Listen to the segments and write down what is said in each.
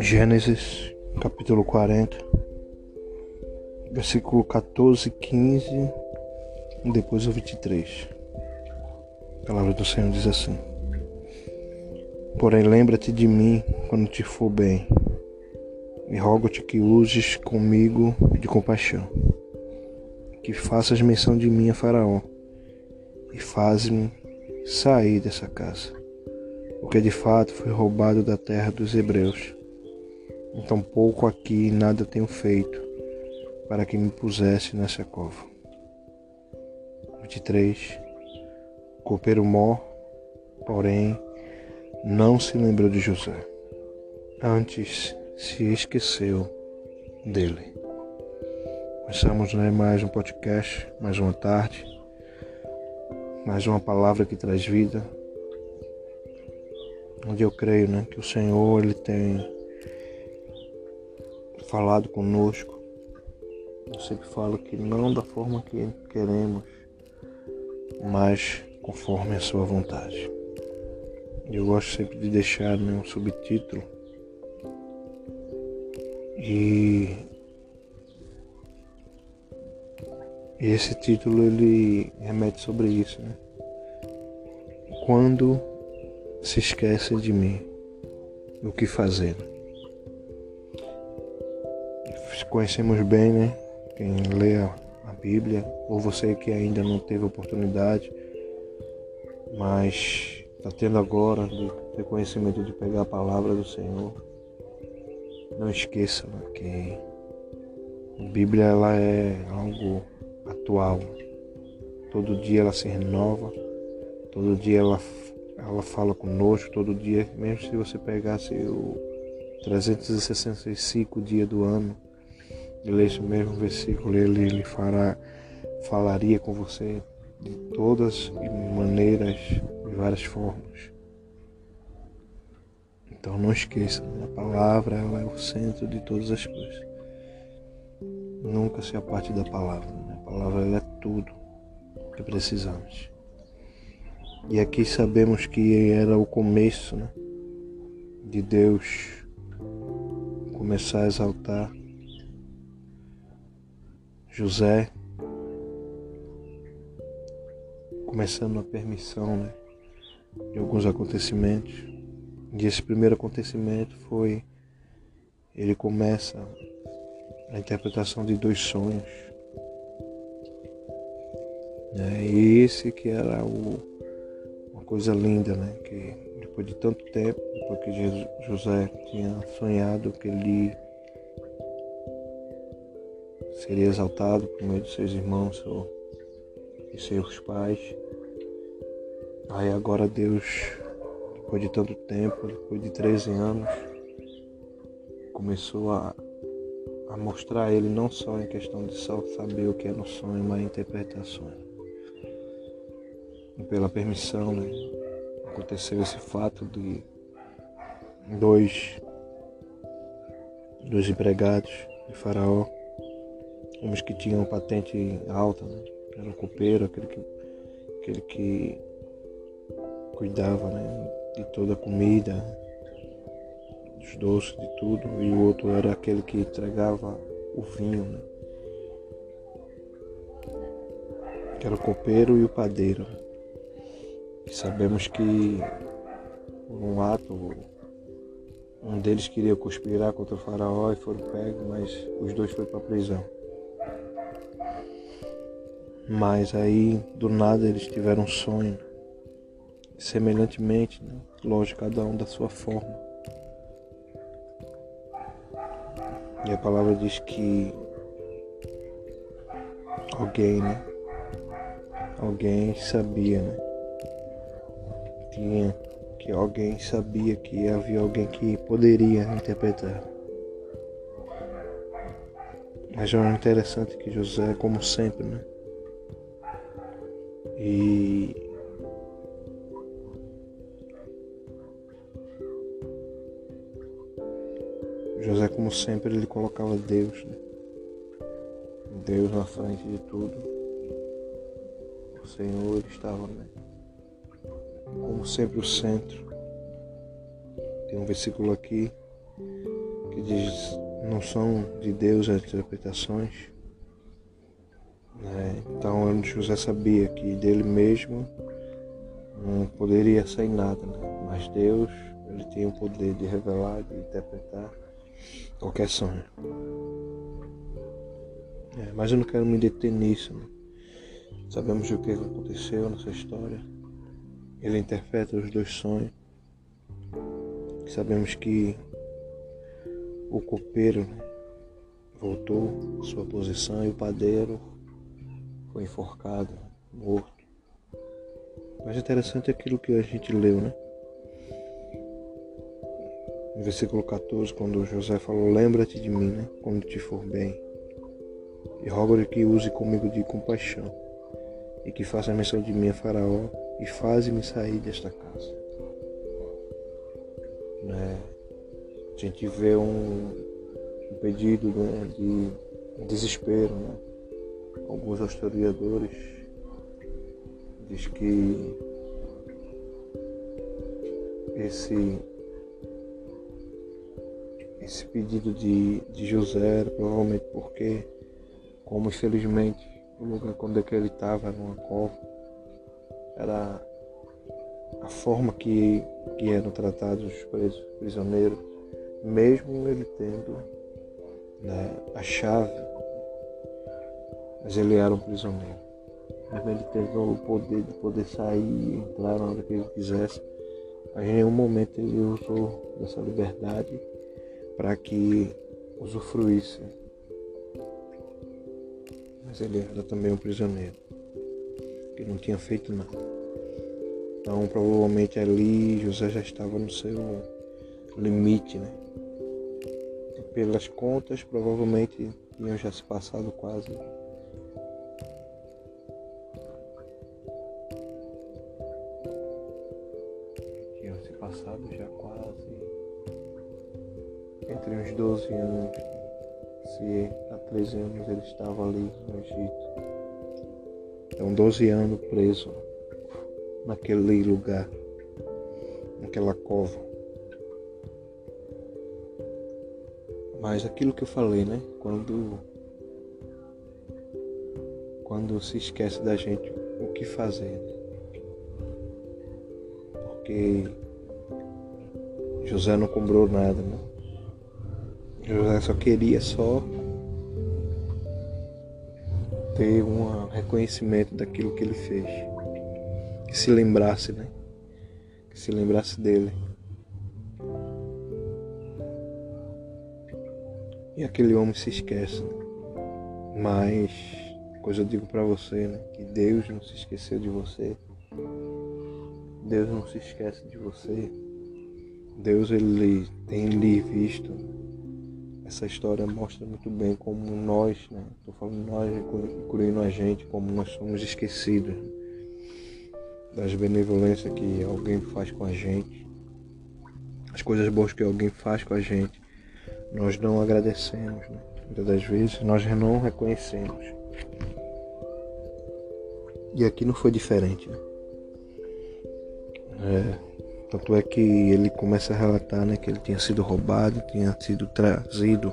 Gênesis capítulo 40, versículo 14, 15 e depois o 23. A palavra do Senhor diz assim: Porém, lembra-te de mim quando te for bem, e rogo-te que uses comigo de compaixão, que faças menção de mim a Faraó, e faz-me sair dessa casa, porque de fato foi roubado da terra dos hebreus então pouco aqui nada tenho feito para que me pusesse nessa cova. 23. O copeiro mor, porém, não se lembrou de José. Antes se esqueceu dele. Começamos né, mais um podcast, mais uma tarde, mais uma palavra que traz vida. Onde eu creio né, que o Senhor ele tem falado conosco. Eu sempre falo que não da forma que queremos, mas conforme a sua vontade. Eu gosto sempre de deixar né, um subtítulo e esse título ele remete sobre isso, né? Quando se esquece de mim, o que fazer? Conhecemos bem, né? Quem lê a, Bíblia, ou você que ainda não teve oportunidade, mas está tendo agora de ter conhecimento de pegar a palavra do Senhor. Não esqueça né, que a Bíblia ela é algo atual. Todo dia ela se renova, todo dia ela, ela fala conosco, todo dia, mesmo se você pegasse o 365 dias do ano, e esse mesmo versículo, ele lhe fará, falaria com você de todas maneiras, de várias formas. Então não esqueça, a palavra ela é o centro de todas as coisas. Nunca se aparte da palavra. Né? A palavra ela é tudo que precisamos. E aqui sabemos que era o começo né, de Deus começar a exaltar José, começando a permissão né, de alguns acontecimentos. E esse primeiro acontecimento foi ele começa a interpretação de dois sonhos. Né? E esse que era o, uma coisa linda, né? Que depois de tanto tempo, depois que José tinha sonhado que ele seria exaltado por meio de seus irmãos e seus pais. Aí agora Deus, depois de tanto tempo, depois de 13 anos, começou a, a mostrar a ele não só em questão de só saber o que é no sonho, mas interpretações. E pela permissão, né, aconteceu esse fato de dois, dois empregados de Faraó homens que tinham patente alta, né? era o copeiro, aquele que, aquele que cuidava né? de toda a comida, dos doces, de tudo, e o outro era aquele que entregava o vinho, né? que era o copeiro e o padeiro. E sabemos que um ato um deles queria conspirar contra o faraó e foram pegos, mas os dois foram para a prisão. Mas aí, do nada, eles tiveram um sonho. Semelhantemente, né? lógico, cada um da sua forma. E a palavra diz que alguém, né? Alguém sabia, né? Tinha que alguém sabia que havia alguém que poderia interpretar. Mas é interessante que José, como sempre, né? E José, como sempre, ele colocava Deus, né? Deus na frente de tudo. O Senhor estava, né? como sempre, o centro. Tem um versículo aqui que diz não são de Deus as interpretações. Né? Então José sabia que dele mesmo não poderia sair nada, né? mas Deus ele tem o poder de revelar, de interpretar qualquer sonho. É, mas eu não quero me deter nisso. Né? Sabemos o que aconteceu nessa história. Ele interpreta os dois sonhos. Sabemos que o copeiro né, voltou à sua posição e o padeiro foi enforcado, morto. Mas interessante é aquilo que a gente leu, né? No versículo 14, quando José falou, lembra-te de mim, né? Quando te for bem. E rogo-lhe que use comigo de compaixão, e que faça menção de mim a Faraó, e faze-me sair desta casa. Né? A gente vê um, um pedido né, de desespero. Né? Alguns historiadores diz que esse esse pedido de, de José era provavelmente porque, como infelizmente o lugar quando é que ele estava era uma cova, era a forma que, que eram tratados os presos, prisioneiros, mesmo ele tendo né, a chave, mas ele era um prisioneiro. Mesmo ele tendo o poder de poder sair e entrar na hora que ele quisesse, mas em nenhum momento ele usou dessa liberdade para que usufruísse. Mas ele era também um prisioneiro, que não tinha feito nada. Então provavelmente ali José já estava no seu limite, né? E pelas contas provavelmente tinham já se passado quase 12 anos, se há 13 anos ele estava ali no Egito. Então 12 anos preso naquele lugar, naquela cova. Mas aquilo que eu falei, né? Quando quando se esquece da gente o que fazer. Né? Porque José não cobrou nada, né? José só queria só ter um reconhecimento daquilo que ele fez. Que se lembrasse, né? Que se lembrasse dele. E aquele homem se esquece. Né? Mas, coisa eu digo para você, né? Que Deus não se esqueceu de você. Deus não se esquece de você. Deus ele tem lhe visto essa história mostra muito bem como nós, né? Estou falando nós, incluindo a gente, como nós somos esquecidos das benevolências que alguém faz com a gente, as coisas boas que alguém faz com a gente, nós não agradecemos, né? Muitas das vezes nós não reconhecemos. E aqui não foi diferente, né? É, tanto é que ele começa a relatar né, que ele tinha sido roubado, tinha sido trazido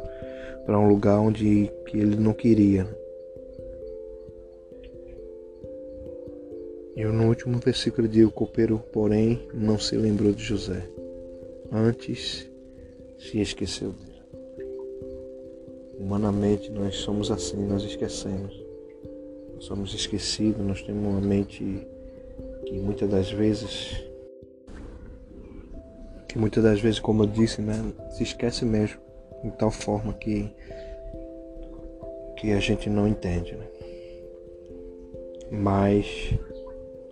para um lugar onde que ele não queria. E no último versículo diz: O copeiro, porém, não se lembrou de José. Antes se esqueceu dele. Humanamente, nós somos assim, nós esquecemos. Nós somos esquecidos, nós temos uma mente que muitas das vezes que muitas das vezes, como eu disse, né, se esquece mesmo, de tal forma que, que a gente não entende. Né? Mas,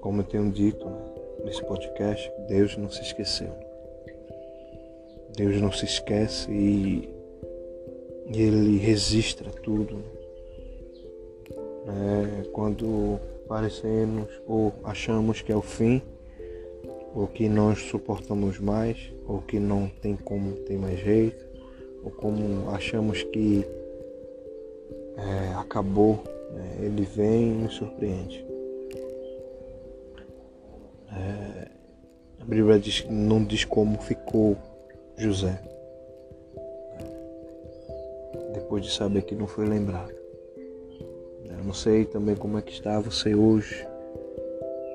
como eu tenho dito né, nesse podcast, Deus não se esqueceu. Deus não se esquece e, Ele registra tudo. Né? Quando parecemos ou achamos que é o fim, ou que nós suportamos mais, ou que não tem como ter mais jeito, ou como achamos que é, acabou, né? ele vem e nos surpreende. É, a Bíblia diz, não diz como ficou José. depois de saber que não foi lembrado. Eu não sei também como é que está você hoje.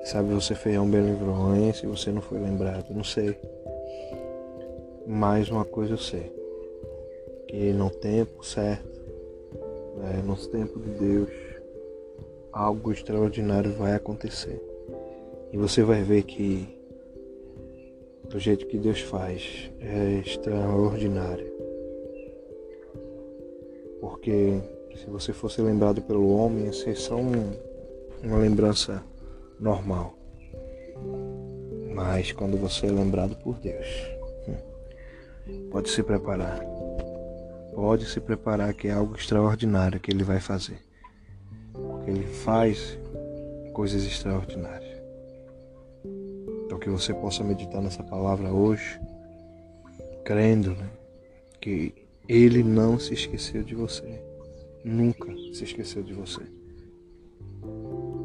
Sabe, você fez um bem livronha se você não foi lembrado, não sei. Mais uma coisa eu sei. Que no tempo certo, né, no tempo de Deus, algo extraordinário vai acontecer. E você vai ver que do jeito que Deus faz é extraordinário. Porque se você fosse lembrado pelo homem, ia ser só um, uma lembrança normal. Mas quando você é lembrado por Deus, hum, pode se preparar. Pode se preparar que é algo extraordinário que ele vai fazer. Porque ele faz coisas extraordinárias. Então que você possa meditar nessa palavra hoje, crendo né, que ele não se esqueceu de você. Nunca se esqueceu de você.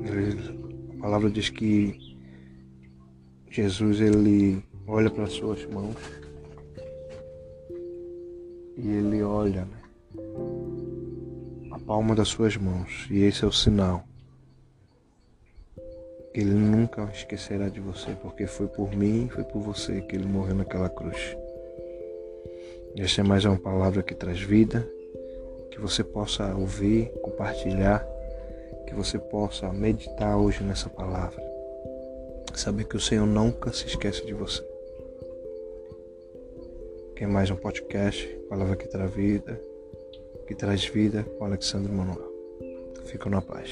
Ele, palavra diz que Jesus ele olha para as suas mãos e ele olha né, a palma das suas mãos e esse é o sinal. Ele nunca esquecerá de você, porque foi por mim, foi por você que ele morreu naquela cruz. Esta é mais uma palavra que traz vida, que você possa ouvir, compartilhar, que você possa meditar hoje nessa palavra. Saber que o Senhor nunca se esquece de você. Que é mais um podcast, palavra que traz vida, que traz vida com Alexandre Manuel. Fico na paz.